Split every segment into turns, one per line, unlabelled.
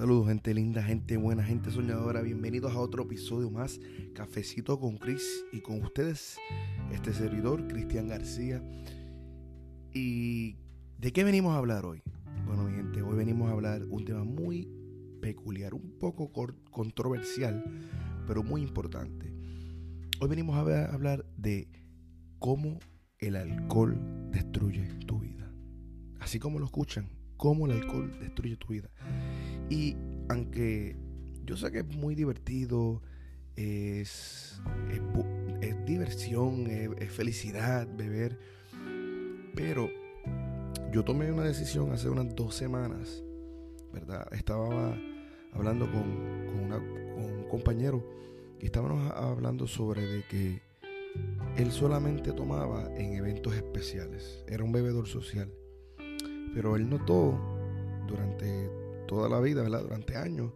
Saludos gente linda, gente buena, gente soñadora. Bienvenidos a otro episodio más, Cafecito con Chris y con ustedes, este servidor, Cristian García. ¿Y de qué venimos a hablar hoy? Bueno, mi gente, hoy venimos a hablar un tema muy peculiar, un poco controversial, pero muy importante. Hoy venimos a hablar de cómo el alcohol destruye tu vida. Así como lo escuchan, cómo el alcohol destruye tu vida. Y aunque yo sé que es muy divertido, es, es, diversión, es, felicidad beber, pero yo tomé una decisión hace unas dos semanas, ¿verdad? Estaba hablando con, un compañero y estábamos hablando sobre de que él solamente tomaba en eventos especiales, era un bebedor social, pero él notó durante toda la vida, ¿verdad? Durante años,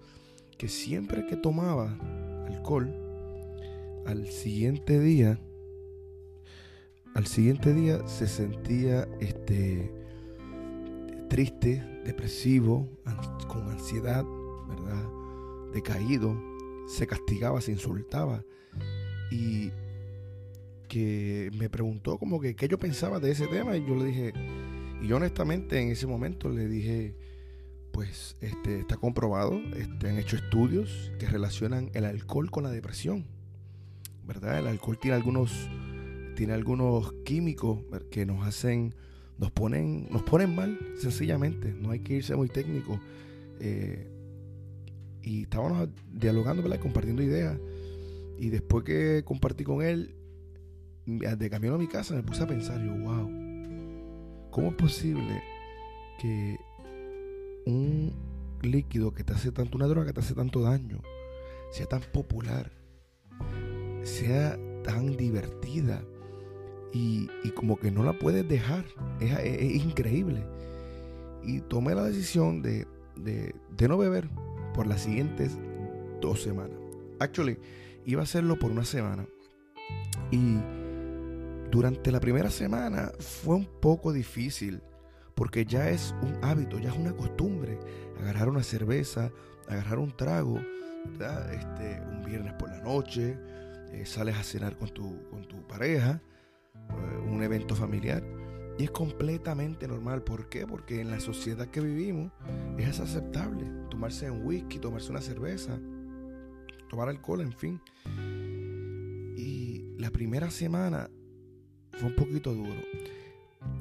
que siempre que tomaba alcohol, al siguiente día, al siguiente día se sentía este triste, depresivo, con ansiedad, ¿verdad? Decaído, se castigaba, se insultaba y que me preguntó como que qué yo pensaba de ese tema y yo le dije, y yo honestamente en ese momento le dije, pues este, está comprobado, este, han hecho estudios que relacionan el alcohol con la depresión. ¿Verdad? El alcohol tiene algunos, tiene algunos químicos que nos hacen, nos ponen, nos ponen mal, sencillamente. No hay que irse muy técnico. Eh, y estábamos dialogando, ¿verdad? compartiendo ideas. Y después que compartí con él, de camino a mi casa me puse a pensar, yo, wow, ¿cómo es posible que un líquido que te hace tanto, una droga que te hace tanto daño, sea tan popular, sea tan divertida y, como que no la puedes dejar. Es, increíble. Y tomé la decisión de, de, no beber por las siguientes dos semanas. Actually, iba a hacerlo por una semana. Y durante la primera semana fue un poco difícil porque ya es un hábito, ya es una costumbre. Agarrar una cerveza, agarrar un trago, este, un viernes por la noche, eh, sales a cenar con tu, con tu pareja, eh, un evento familiar. Y es completamente normal. ¿Por qué? Porque en la sociedad que vivimos es aceptable tomarse un whisky, tomarse una cerveza, tomar alcohol, en fin. Y la primera semana fue un poquito duro.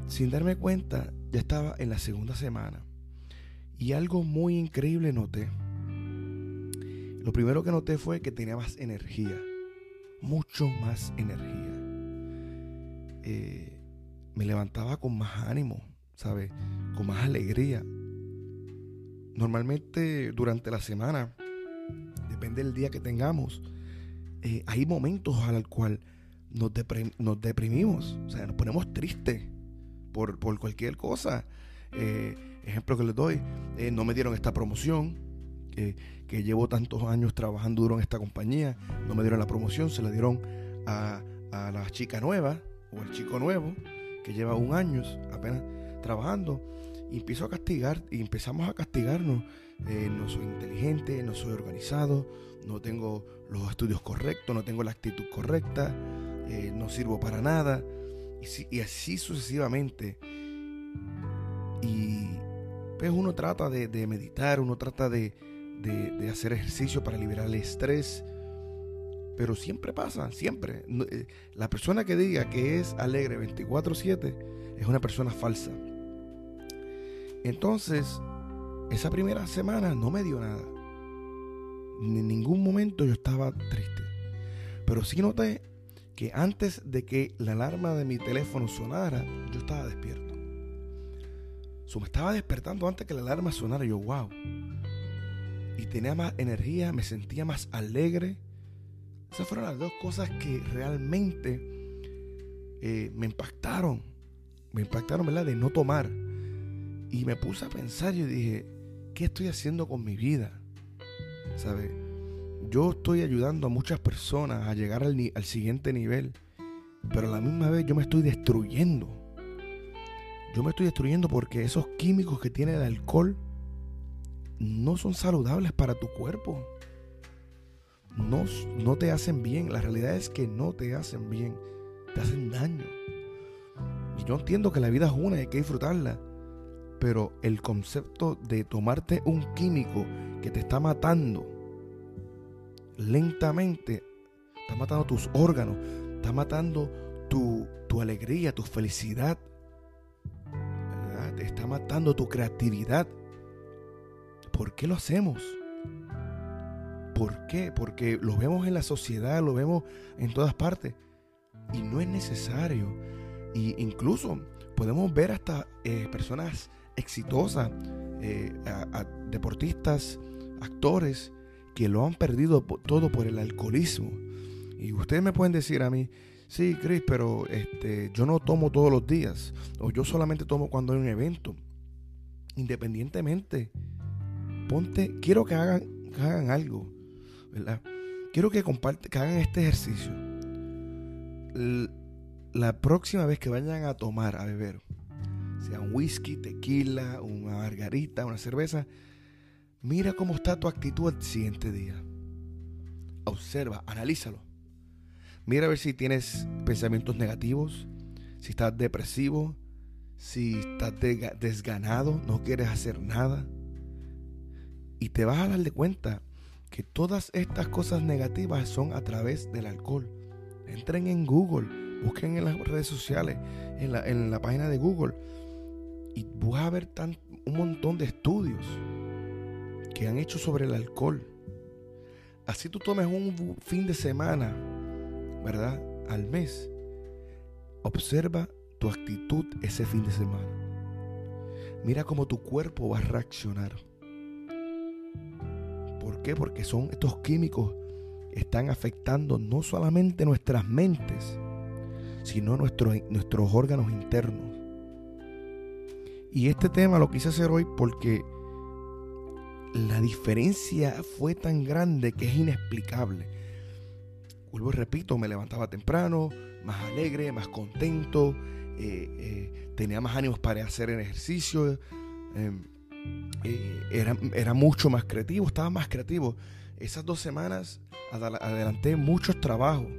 Sin darme cuenta, ya estaba en la segunda semana. Y algo muy increíble noté. Lo primero que noté fue que tenía más energía. Mucho más energía. Eh, me levantaba con más ánimo, ¿sabes? Con más alegría. Normalmente durante la semana, depende del día que tengamos, eh, hay momentos al cual nos, nos deprimimos, o sea, nos ponemos tristes por, cualquier cosa. Eh, ejemplo que les doy, eh, no me dieron esta promoción, que llevo tantos años trabajando duro en esta compañía, no me dieron la promoción, se la dieron a, la chica nueva o el chico nuevo que lleva un año apenas trabajando y empiezo a castigar y empezamos a castigarnos. Eh, no soy inteligente, no soy organizado, no tengo los estudios correctos, no tengo la actitud correcta, no sirvo para nada. Y, así sucesivamente. Y pues uno trata de, meditar, uno trata de, hacer ejercicio para liberar el estrés. Pero siempre pasa, siempre. Eh, la persona que diga que es alegre 24/7 es una persona falsa. Entonces, esa primera semana no me dio nada. En ningún momento yo estaba triste. Pero sí noté que antes de que la alarma de mi teléfono sonara, yo estaba despierto. Me estaba despertando antes que la alarma sonara. Yo, wow. Y tenía más energía, me sentía más alegre. Esas fueron las dos cosas que realmente eh, me impactaron. Me impactaron, ¿verdad? De no tomar. Y me puse a pensar y dije, ¿qué estoy haciendo con mi vida? ¿Sabes? Yo estoy ayudando a muchas personas a llegar al, siguiente nivel, pero a la misma vez yo me estoy destruyendo. Yo me estoy destruyendo porque esos químicos que tiene el alcohol no son saludables para tu cuerpo. No, no te hacen bien. La realidad es que no te hacen bien. Te hacen daño. Y yo entiendo que la vida es una y hay que disfrutarla. Pero el concepto de tomarte un químico que te está matando lentamente, está matando tus órganos, está matando tu, tu alegría, tu felicidad, está matando tu creatividad. ¿Por qué lo hacemos? ¿Por qué? Porque lo vemos en la sociedad, lo vemos en todas partes. Y no es necesario. Y incluso podemos ver hasta eh, personas exitosas, eh, deportistas, actores, que lo han perdido todo por el alcoholismo. Y ustedes me pueden decir a mí, sí, Chris, pero este, yo no tomo todos los días, o yo solamente tomo cuando hay un evento. Independientemente, ponte, quiero que hagan, hagan algo. Quiero que, comparte, que hagan este ejercicio. La próxima vez que vayan a tomar, a beber, sea un whisky, tequila, una margarita, una cerveza, mira cómo está tu actitud el siguiente día. Observa, analízalo. Mira a ver si tienes pensamientos negativos, si estás depresivo, si estás desganado, no quieres hacer nada. Y te vas a dar de cuenta que todas estas cosas negativas son a través del alcohol. Entren en Google, busquen en las redes sociales, en la, en la página de Google, y vas a ver tan, un montón de estudios que han hecho sobre el alcohol. Así tú tomes un fin de semana ¿verdad? Al mes. Observa tu actitud ese fin de semana. Mira cómo tu cuerpo va a reaccionar. ¿Por qué? Porque son estos químicos están afectando no solamente nuestras mentes, sino nuestros, nuestros órganos internos. Y este tema lo quise hacer hoy porque la diferencia fue tan grande que es inexplicable vuelvo y repito, me levantaba temprano, más alegre, más contento, eh, eh, tenía más ánimos para hacer el ejercicio, em, eh, era, mucho más creativo, estaba más creativo. Esas dos semanas adelanté muchos trabajos.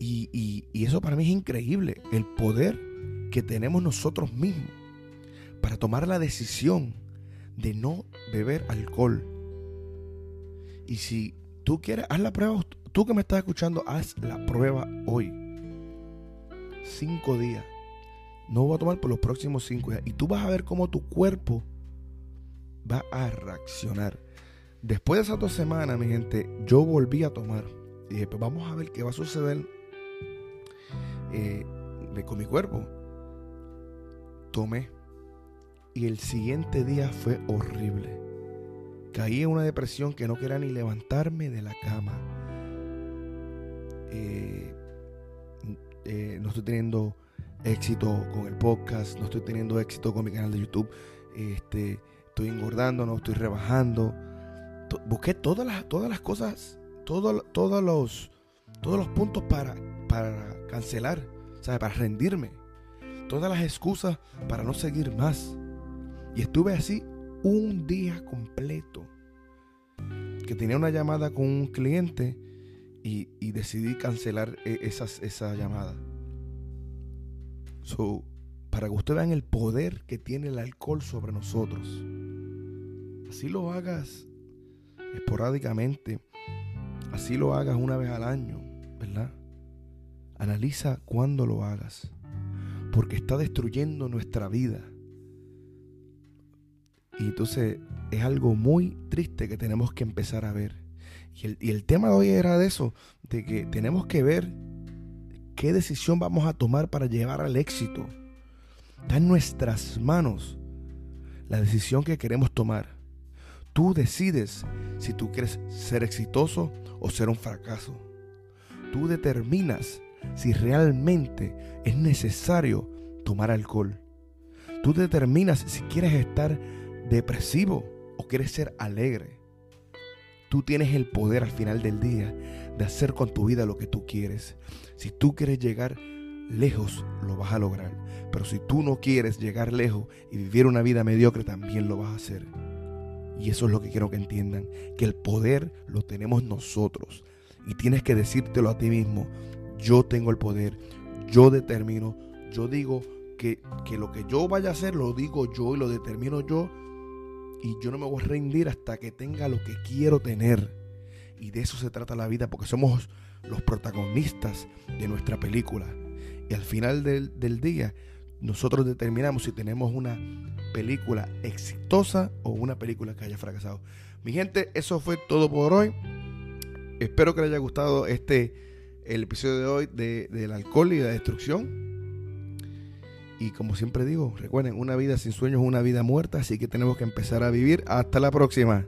Y, y eso para mí es increíble, el poder que tenemos nosotros mismos para tomar la decisión de no beber alcohol. Y si tú quieres, haz la prueba Tú que me estás escuchando, haz la prueba hoy. Cinco días. No voy a tomar por los próximos cinco días. Y tú vas a ver cómo tu cuerpo va a reaccionar. Después de esas dos semanas, mi gente, yo volví a tomar. Y dije, pues vamos a ver qué va a suceder eh, con mi cuerpo. Tomé. Y el siguiente día fue horrible. Caí en una depresión que no quería ni levantarme de la cama eh, eh, no estoy teniendo éxito con el podcast, no estoy teniendo éxito con mi canal de YouTube, este, estoy engordando, no estoy rebajando. Busqué todas las, todas las cosas, todos, todos, los, todos los puntos para, para cancelar, para rendirme. Todas las excusas para no seguir más. Y estuve así un día completo. Que tenía una llamada con un cliente y, decidí cancelar e, esas, esa llamada. Para que ustedes vean el poder que tiene el alcohol sobre nosotros. Así lo hagas esporádicamente, así lo hagas una vez al año, ¿verdad? Analiza cuándo lo hagas, porque está destruyendo nuestra vida. Y entonces es algo muy triste que tenemos que empezar a ver. Y el, tema de hoy era de eso, de que tenemos que ver qué decisión vamos a tomar para llevar al éxito. Está en nuestras manos la decisión que queremos tomar. Tú decides si tú quieres ser exitoso o ser un fracaso. Tú determinas si realmente es necesario tomar alcohol. Tú determinas si quieres estar depresivo o quieres ser alegre. Tú tienes el poder al final del día de hacer con tu vida lo que tú quieres. Si tú quieres llegar lejos, lo vas a lograr. Pero si tú no quieres llegar lejos y vivir una vida mediocre, también lo vas a hacer. Y eso es lo que quiero que entiendan, que el poder lo tenemos nosotros. Y tienes que decírtelo a ti mismo, yo tengo el poder, yo determino, yo digo que, que lo que yo vaya a hacer lo digo yo y lo determino yo. Y yo no me voy a rendir hasta que tenga lo que quiero tener. Y de eso se trata la vida, porque somos los protagonistas de nuestra película. Y al final del, del día, nosotros determinamos si tenemos una película exitosa o una película que haya fracasado. Mi gente, eso fue todo por hoy. Espero que les haya gustado este el episodio de hoy de, del alcohol y la destrucción. Y como siempre digo, recuerden, una vida sin sueños es una vida muerta, así que tenemos que empezar a vivir. Hasta la próxima.